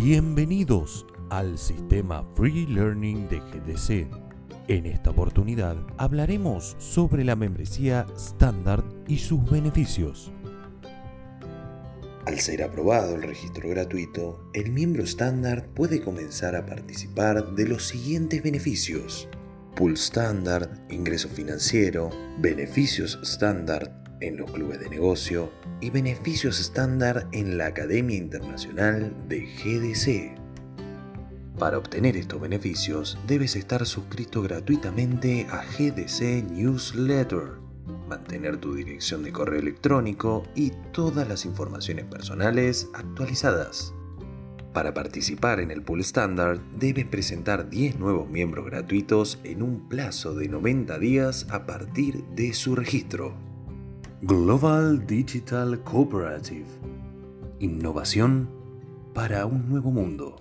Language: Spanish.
Bienvenidos al sistema Free Learning de GDC. En esta oportunidad hablaremos sobre la membresía estándar y sus beneficios. Al ser aprobado el registro gratuito, el miembro estándar puede comenzar a participar de los siguientes beneficios. Pool estándar, ingreso financiero, beneficios estándar en los clubes de negocio y beneficios estándar en la Academia Internacional de GDC. Para obtener estos beneficios debes estar suscrito gratuitamente a GDC Newsletter, mantener tu dirección de correo electrónico y todas las informaciones personales actualizadas. Para participar en el pool estándar debes presentar 10 nuevos miembros gratuitos en un plazo de 90 días a partir de su registro. Global Digital Cooperative. Innovación para un nuevo mundo.